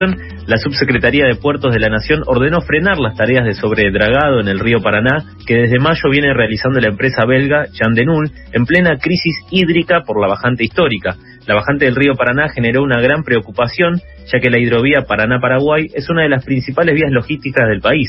la Subsecretaría de Puertos de la Nación ordenó frenar las tareas de sobredragado en el río Paraná que desde mayo viene realizando la empresa belga Chandenul en plena crisis hídrica por la bajante histórica. La bajante del río Paraná generó una gran preocupación ya que la hidrovía Paraná-Paraguay es una de las principales vías logísticas del país.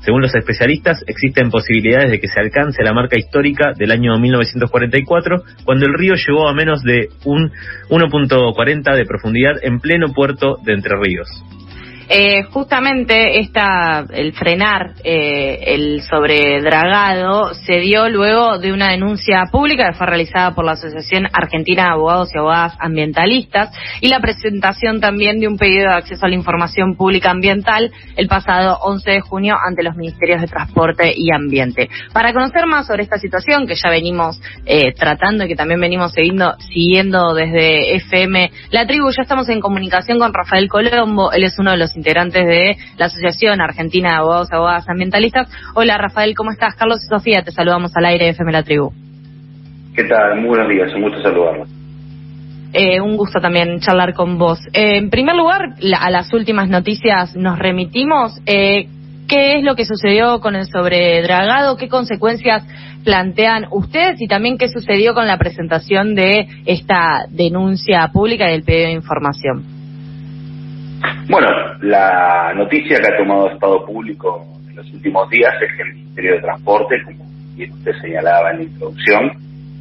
Según los especialistas, existen posibilidades de que se alcance la marca histórica del año 1944, cuando el río llegó a menos de un 1.40 de profundidad en pleno puerto de Entre Ríos. Eh, justamente esta, el frenar eh, el sobredragado se dio luego de una denuncia pública que fue realizada por la Asociación Argentina de Abogados y Abogadas Ambientalistas y la presentación también de un pedido de acceso a la información pública ambiental el pasado 11 de junio ante los Ministerios de Transporte y Ambiente. Para conocer más sobre esta situación que ya venimos eh, tratando y que también venimos siguiendo, siguiendo desde FM La Tribu, ya estamos en comunicación con Rafael Colombo, él es uno de los integrantes de la Asociación Argentina de Abogados y Abogadas Ambientalistas. Hola Rafael, ¿cómo estás? Carlos y Sofía, te saludamos al aire de FM La Tribu. ¿Qué tal? Muy buenos días, un gusto saludarlos. Eh, un gusto también charlar con vos. Eh, en primer lugar, a las últimas noticias nos remitimos. Eh, ¿Qué es lo que sucedió con el sobredragado? ¿Qué consecuencias plantean ustedes? Y también qué sucedió con la presentación de esta denuncia pública del pedido de información. Bueno, la noticia que ha tomado Estado Público en los últimos días es que el Ministerio de Transporte, como bien usted señalaba en la introducción,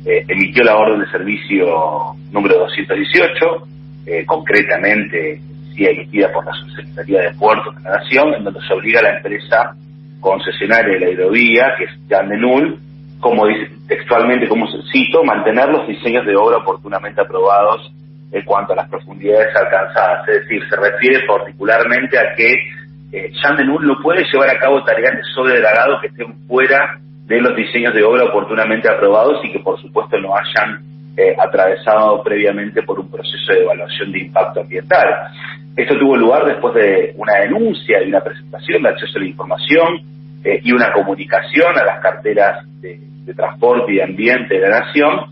eh, emitió la orden de servicio número 218, eh, concretamente sí emitida por la Subsecretaría de Puertos de la Nación, en donde se obliga a la empresa concesionaria de la hidrovía, que es Yandenul, como dice textualmente, como cito, mantener los diseños de obra oportunamente aprobados en cuanto a las profundidades alcanzadas. Es decir, se refiere particularmente a que eh, no puede llevar a cabo tareas de sobredragado que estén fuera de los diseños de obra oportunamente aprobados y que por supuesto no hayan eh, atravesado previamente por un proceso de evaluación de impacto ambiental. Esto tuvo lugar después de una denuncia y una presentación de acceso a la información eh, y una comunicación a las carteras de, de transporte y de ambiente de la Nación,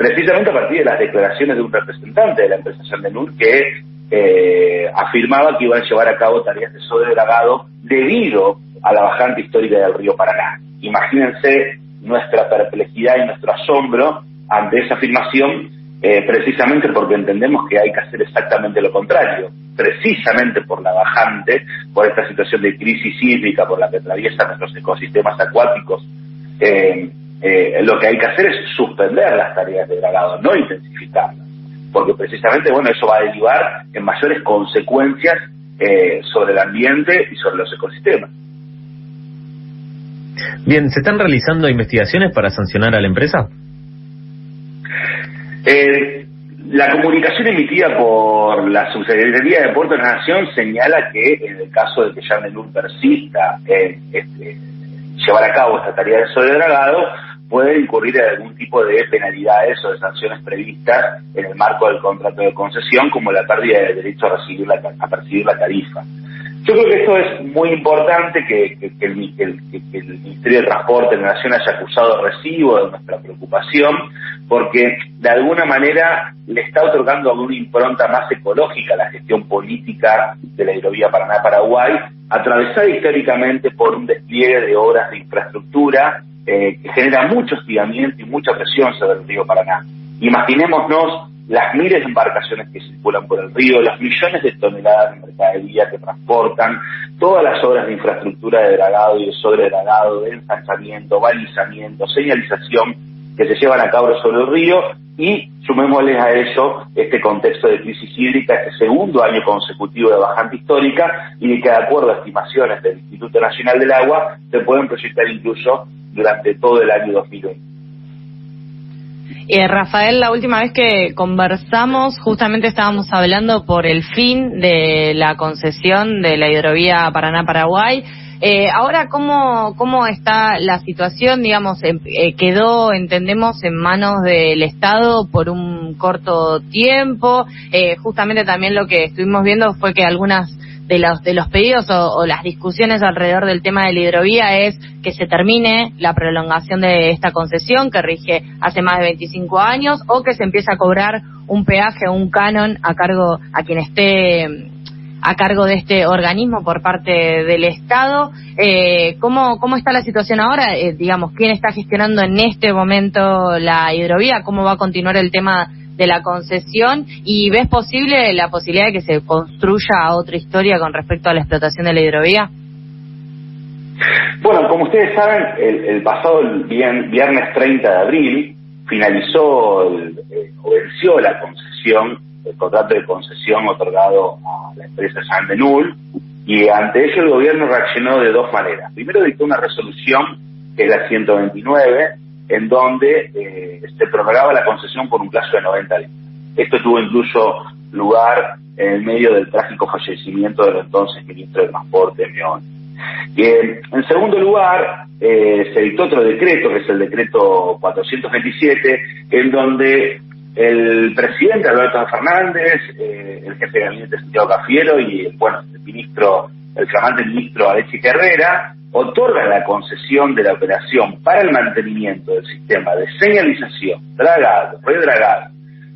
precisamente a partir de las declaraciones de un representante de la empresa Sandenur que eh, afirmaba que iban a llevar a cabo tareas de sobredragado debido a la bajante histórica del río Paraná. Imagínense nuestra perplejidad y nuestro asombro ante esa afirmación, eh, precisamente porque entendemos que hay que hacer exactamente lo contrario, precisamente por la bajante, por esta situación de crisis hídrica por la que atraviesan nuestros ecosistemas acuáticos, eh, eh, lo que hay que hacer es suspender las tareas de dragado, no intensificarlas, porque precisamente, bueno, eso va a derivar en mayores consecuencias eh, sobre el ambiente y sobre los ecosistemas. Bien, ¿se están realizando investigaciones para sancionar a la empresa? Eh, la comunicación emitida por la Subsecretaría de Puerto de la Nación señala que en el caso de que Yandelur persista en este, llevar a cabo esta tarea de sobredragado, puede incurrir en algún tipo de penalidades o de sanciones previstas en el marco del contrato de concesión, como la pérdida del derecho a, recibir la, a percibir la tarifa. Yo creo que esto es muy importante que, el, Ministerio de Transporte de la Nación haya acusado recibo de nuestra preocupación, porque de alguna manera le está otorgando una impronta más ecológica a la gestión política de la hidrovía Paraná-Paraguay, atravesada históricamente por un despliegue de obras de infraestructura eh, genera mucho hostigamiento y mucha presión sobre el río Paraná. Imaginémonos las miles de embarcaciones que circulan por el río, los millones de toneladas de mercadería que transportan, todas las obras de infraestructura de dragado y de sobredragado, de ensanchamiento, balizamiento, señalización que se llevan a cabo sobre el río y sumémosles a eso este contexto de crisis hídrica, este segundo año consecutivo de bajante histórica y que de acuerdo a estimaciones del Instituto Nacional del Agua se pueden proyectar incluso durante todo el año 2020. Eh, Rafael, la última vez que conversamos, justamente estábamos hablando por el fin de la concesión de la hidrovía Paraná-Paraguay. Eh, ahora, ¿cómo, ¿cómo está la situación? Digamos, eh, quedó, entendemos, en manos del Estado por un corto tiempo. Eh, justamente también lo que estuvimos viendo fue que algunas de los, de los pedidos o, las discusiones alrededor del tema de la hidrovía es que se termine la prolongación de esta concesión que rige hace más de 25 años o que se empiece a cobrar un peaje o un canon a cargo a quien esté a cargo de este organismo por parte del Estado. Eh, ¿cómo, ¿Cómo está la situación ahora? Eh, digamos, ¿quién está gestionando en este momento la hidrovía? ¿Cómo va a continuar el tema de la concesión? ¿Y ves posible la posibilidad de que se construya otra historia con respecto a la explotación de la hidrovía? Bueno, como ustedes saben, el, pasado viernes 30 de abril finalizó eh, o venció la concesión, el contrato de concesión otorgado a la empresa Sandenul y ante ello el gobierno reaccionó de dos maneras. Primero dictó una resolución, que es la 129, en donde eh, se prorrogaba la concesión por un plazo de 90 días. Esto tuvo incluso lugar en medio del trágico fallecimiento del entonces ministro de Transporte, Meón. Y en segundo lugar, eh, se dictó otro decreto, que es el decreto 427, en donde el presidente Alberto Fernández, eh, el jefe de gabinete Santiago Cafiero y bueno, el ministro, el flamante ministro Alexis Herrera, otorgan la concesión de la operación para el mantenimiento del sistema de señalización, dragado, redragado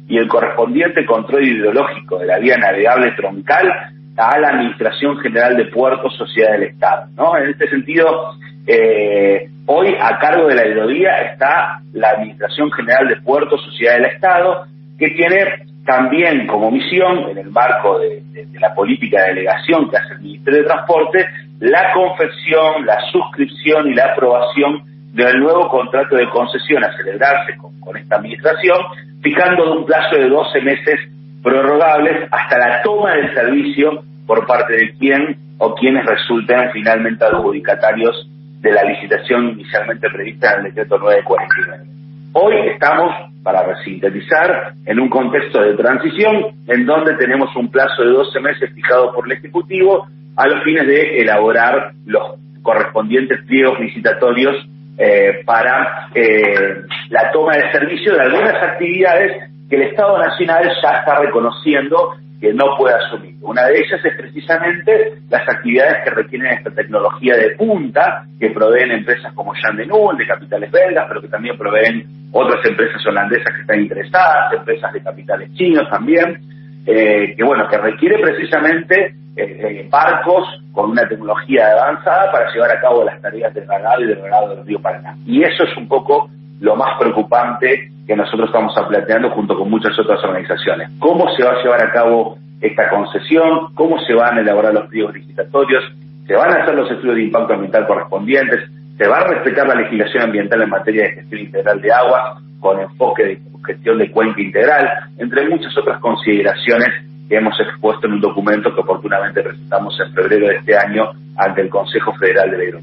y el correspondiente control hidrológico de la vía navegable troncal a la Administración General de Puertos, Sociedad del Estado. ¿no? En este sentido, eh, hoy a cargo de la hidrovía está la Administración General de Puertos, Sociedad del Estado, que tiene también como misión, en el marco de, la política de delegación que hace el Ministerio de Transporte, la confección, la suscripción y la aprobación del nuevo contrato de concesión a celebrarse con, esta administración, fijando un plazo de 12 meses prorrogables hasta la toma del servicio por parte de quien o quienes resulten finalmente adjudicatarios de la licitación inicialmente prevista en el decreto 949. Hoy estamos, para sintetizar, en un contexto de transición en donde tenemos un plazo de 12 meses fijado por el Ejecutivo a los fines de elaborar los correspondientes pliegos licitatorios eh, para eh, la toma de servicio de algunas actividades que el Estado Nacional ya está reconociendo que no puede asumir. Una de ellas es precisamente las actividades que requieren esta tecnología de punta, que proveen empresas como Jan de Null, de capitales belgas, pero que también proveen otras empresas holandesas que están interesadas, empresas de capitales chinos también, eh, que bueno, que requiere precisamente eh, eh, barcos con una tecnología avanzada para llevar a cabo las tareas de dragado y de dragado del río Paraná. Y eso es un poco lo más preocupante que nosotros estamos planteando junto con muchas otras organizaciones. ¿Cómo se va a llevar a cabo esta concesión? ¿Cómo se van a elaborar los pliegos licitatorios? ¿Se van a hacer los estudios de impacto ambiental correspondientes? ¿Se va a respetar la legislación ambiental en materia de gestión integral de agua con enfoque de gestión de cuenca integral? Entre muchas otras consideraciones que hemos expuesto en un documento que oportunamente presentamos en febrero de este año ante el Consejo Federal de la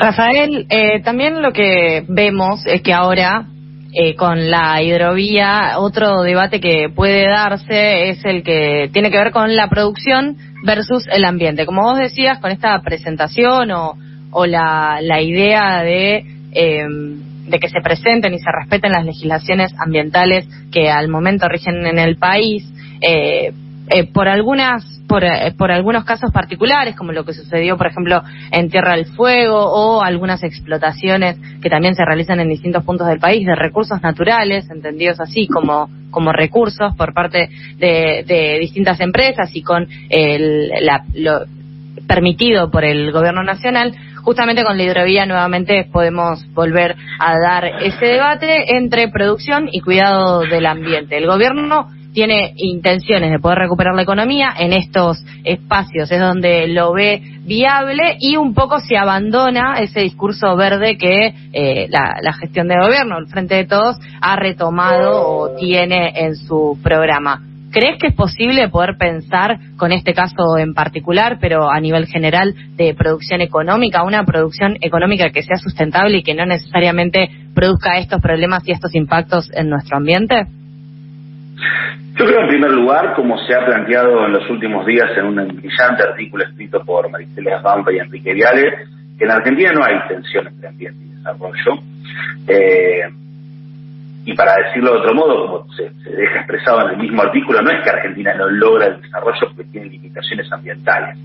Rafael, eh, también lo que vemos es que ahora eh, con la hidrovía, otro debate que puede darse es el que tiene que ver con la producción versus el ambiente. Como vos decías, con esta presentación o, o la, la idea de, eh, de que se presenten y se respeten las legislaciones ambientales que al momento rigen en el país, eh, eh, por algunas por, eh, por algunos casos particulares, como lo que sucedió, por ejemplo, en Tierra del Fuego o algunas explotaciones que también se realizan en distintos puntos del país de recursos naturales, entendidos así como, como recursos por parte de, de distintas empresas y con el, la, lo permitido por el gobierno nacional, justamente con la hidrovía nuevamente podemos volver a dar ese debate entre producción y cuidado del ambiente. El gobierno tiene intenciones de poder recuperar la economía en estos espacios, es donde lo ve viable y un poco se abandona ese discurso verde que eh, la, gestión de gobierno, el Frente de Todos, ha retomado o tiene en su programa. ¿Crees que es posible poder pensar con este caso en particular, pero a nivel general de producción económica, una producción económica que sea sustentable y que no necesariamente produzca estos problemas y estos impactos en nuestro ambiente? Yo creo, en primer lugar, como se ha planteado en los últimos días en un brillante artículo escrito por Maristela Pampa y Enrique Viale, que en Argentina no hay tensiones entre ambiente y desarrollo. Eh, y para decirlo de otro modo, como se, deja expresado en el mismo artículo, no es que Argentina no logra el desarrollo porque tiene limitaciones ambientales.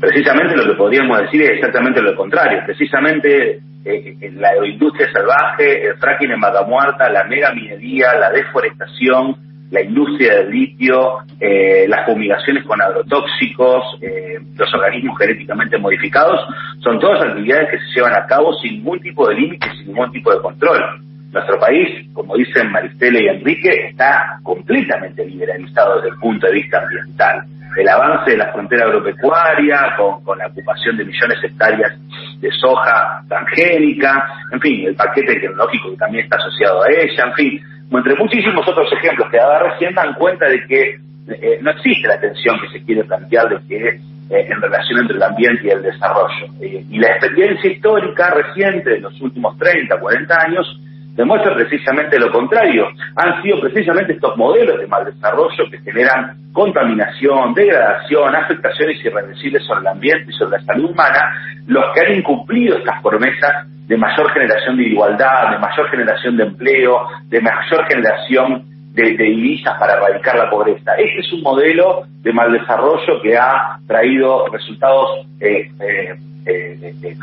Precisamente lo que podríamos decir es exactamente lo contrario. Precisamente eh, la industria salvaje, el fracking en Vaca Muerta, la mega minería, la deforestación, la industria del litio, eh, las fumigaciones con agrotóxicos, eh, los organismos genéticamente modificados, son todas actividades que se llevan a cabo sin ningún tipo de límite, sin ningún tipo de control. Nuestro país, como dicen Maristela y Enrique, está completamente liberalizado desde el punto de vista ambiental. El avance de la frontera agropecuaria, con, con la ocupación de millones de hectáreas de soja transgénica, en fin, el paquete tecnológico que también está asociado a ella, en fin, entre muchísimos otros ejemplos que daba recién dan cuenta de que eh, no existe la tensión que se quiere plantear de que eh, en relación entre el ambiente y el desarrollo. Eh, y la experiencia histórica reciente de los últimos 30, 40 años demuestra precisamente lo contrario. Han sido precisamente estos modelos de mal desarrollo que generan contaminación, degradación, afectaciones irreversibles sobre el ambiente y sobre la salud humana, los que han incumplido estas promesas de mayor generación de igualdad, de mayor generación de empleo, de mayor generación de, divisas para erradicar la pobreza. Este es un modelo de mal desarrollo que ha traído resultados eh, eh, eh,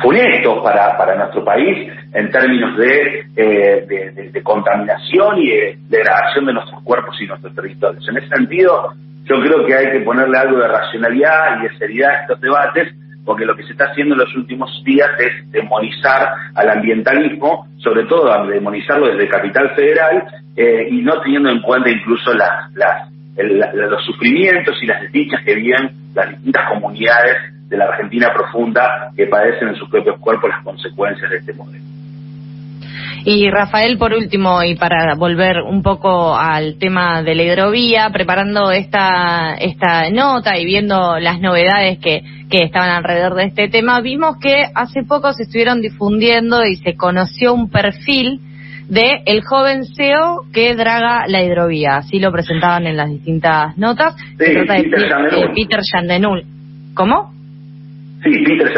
funestos para, para nuestro país en términos de, de, contaminación y de degradación de nuestros cuerpos y nuestros territorios. En ese sentido, yo creo que hay que ponerle algo de racionalidad y de seriedad a estos debates porque lo que se está haciendo en los últimos días es demonizar al ambientalismo, sobre todo demonizarlo desde Capital Federal, eh, y no teniendo en cuenta incluso las, las, los sufrimientos y las desdichas que viven las distintas comunidades de la Argentina profunda que padecen en sus propios cuerpos las consecuencias de este modelo. Y Rafael, por último, y para volver un poco al tema de la hidrovía, preparando esta, esta nota y viendo las novedades que, que estaban alrededor de este tema, vimos que hace poco se estuvieron difundiendo y se conoció un perfil de el joven CEO que draga la hidrovía. Así lo presentaban en las distintas notas. se trata de Peter Yandenul. ¿Cómo? Sí, Peter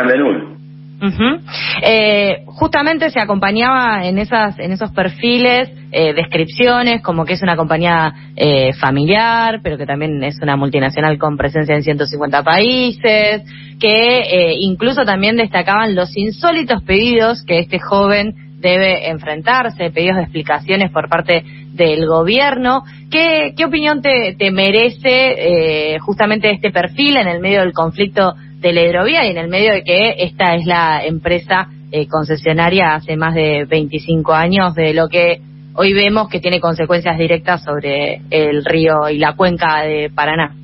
eh, justamente se acompañaba en esas en esos perfiles eh, descripciones como que es una compañía eh, familiar, pero que también es una multinacional con presencia en 150 países, que eh, incluso también destacaban los insólitos pedidos que este joven debe enfrentarse, pedidos de explicaciones por parte del gobierno. ¿Qué, qué opinión te, te merece justamente este perfil en el medio del conflicto de hidrovía y en el medio de que esta es la empresa eh, concesionaria hace más de 25 años de lo que hoy vemos que tiene consecuencias directas sobre el río y la cuenca de Paraná.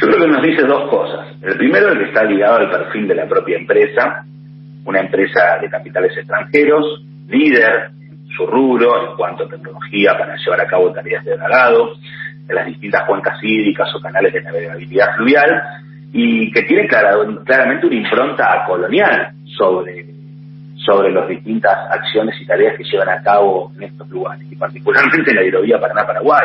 Yo creo que nos dice dos cosas. El primero es que está ligado al perfil de la propia empresa, una empresa de capitales extranjeros, líder en su rubro en cuanto a tecnología para llevar a cabo tareas de dragado en las distintas cuencas hídricas o canales de navegabilidad fluvial, y que tiene claramente una impronta colonial sobre, sobre las distintas acciones y tareas que llevan a cabo en estos lugares, y particularmente en la hidrovía Paraná-Paraguay.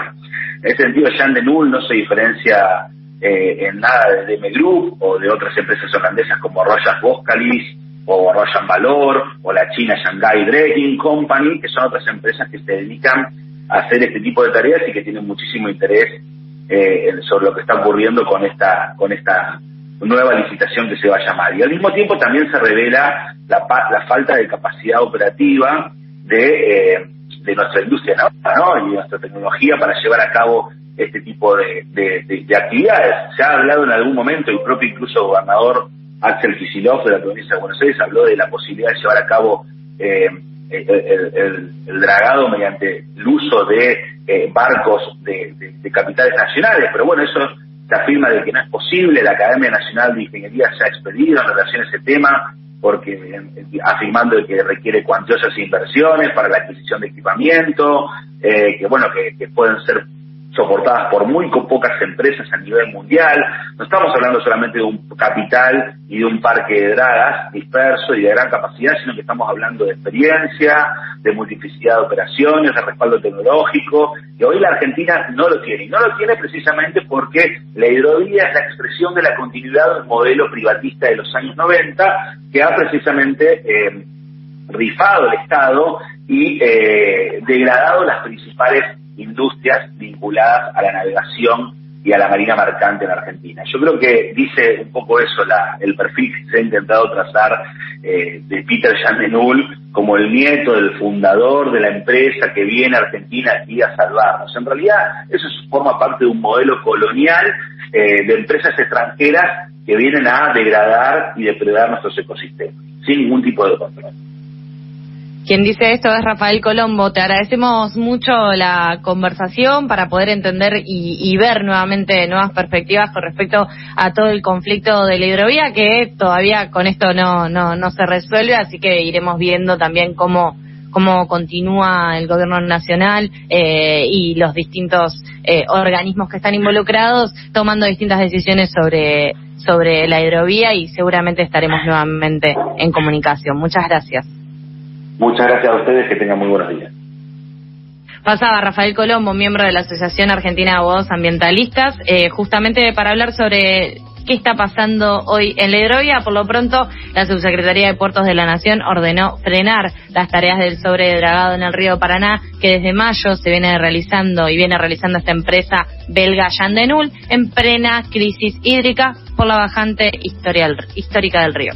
En ese sentido, Jean de Null no se diferencia eh, en nada de DM Group o de otras empresas holandesas como Royal Boskalis o Royal Valor o la China Shanghai Dredging Company, que son otras empresas que se dedican a hacer este tipo de tareas y que tienen muchísimo interés eh, sobre lo que está ocurriendo con esta, con esta nueva licitación que se va a llamar. Y al mismo tiempo también se revela la, la falta de capacidad operativa de, eh, de nuestra industria ¿no? y nuestra tecnología para llevar a cabo este tipo de, de, actividades. Se ha hablado en algún momento, el propio incluso gobernador Axel Kicillof de la provincia de Buenos Aires habló de la posibilidad de llevar a cabo eh, el, el, dragado mediante el uso de eh, barcos de, capitales nacionales, pero bueno, eso se afirma de que no es posible, la Academia Nacional de Ingeniería se ha expedido en relación a ese tema, porque afirmando que requiere cuantiosas inversiones para la adquisición de equipamiento, eh, que bueno, que pueden ser soportadas por muy pocas empresas a nivel mundial. No estamos hablando solamente de un capital y de un parque de dragas disperso y de gran capacidad, sino que estamos hablando de experiencia, de multiplicidad de operaciones, de respaldo tecnológico, y hoy la Argentina no lo tiene. Y no lo tiene precisamente porque la hidrovía es la expresión de la continuidad del modelo privatista de los años 90, que ha precisamente eh, rifado el Estado y eh, degradado las principales industrias vinculadas a la navegación y a la marina mercante en Argentina. Yo creo que dice un poco eso la, el perfil que se ha intentado trazar eh, de Peter Jandenul como el nieto del fundador de la empresa que viene a Argentina aquí a salvarnos. En realidad eso forma parte de un modelo colonial eh, de empresas extranjeras que vienen a degradar y depredar nuestros ecosistemas, sin ningún tipo de control. Quien dice esto es Rafael Colombo. Te agradecemos mucho la conversación para poder entender y, ver nuevamente nuevas perspectivas con respecto a todo el conflicto de la hidrovía que todavía con esto no, no, no se resuelve, así que iremos viendo también cómo cómo continúa el gobierno nacional eh, y los distintos eh, organismos que están involucrados tomando distintas decisiones sobre sobre la hidrovía y seguramente estaremos nuevamente en comunicación. Muchas gracias. Muchas gracias a ustedes, que tengan muy buenos días. Pasaba Rafael Colombo, miembro de la Asociación Argentina de Abogados Ambientalistas, eh, justamente para hablar sobre qué está pasando hoy en la hidrovía. Por lo pronto, la Subsecretaría de Puertos de la Nación ordenó frenar las tareas del sobredragado en el río Paraná, que desde mayo se viene realizando y viene realizando esta empresa belga Yandenul en plena crisis hídrica por la bajante histórica del río.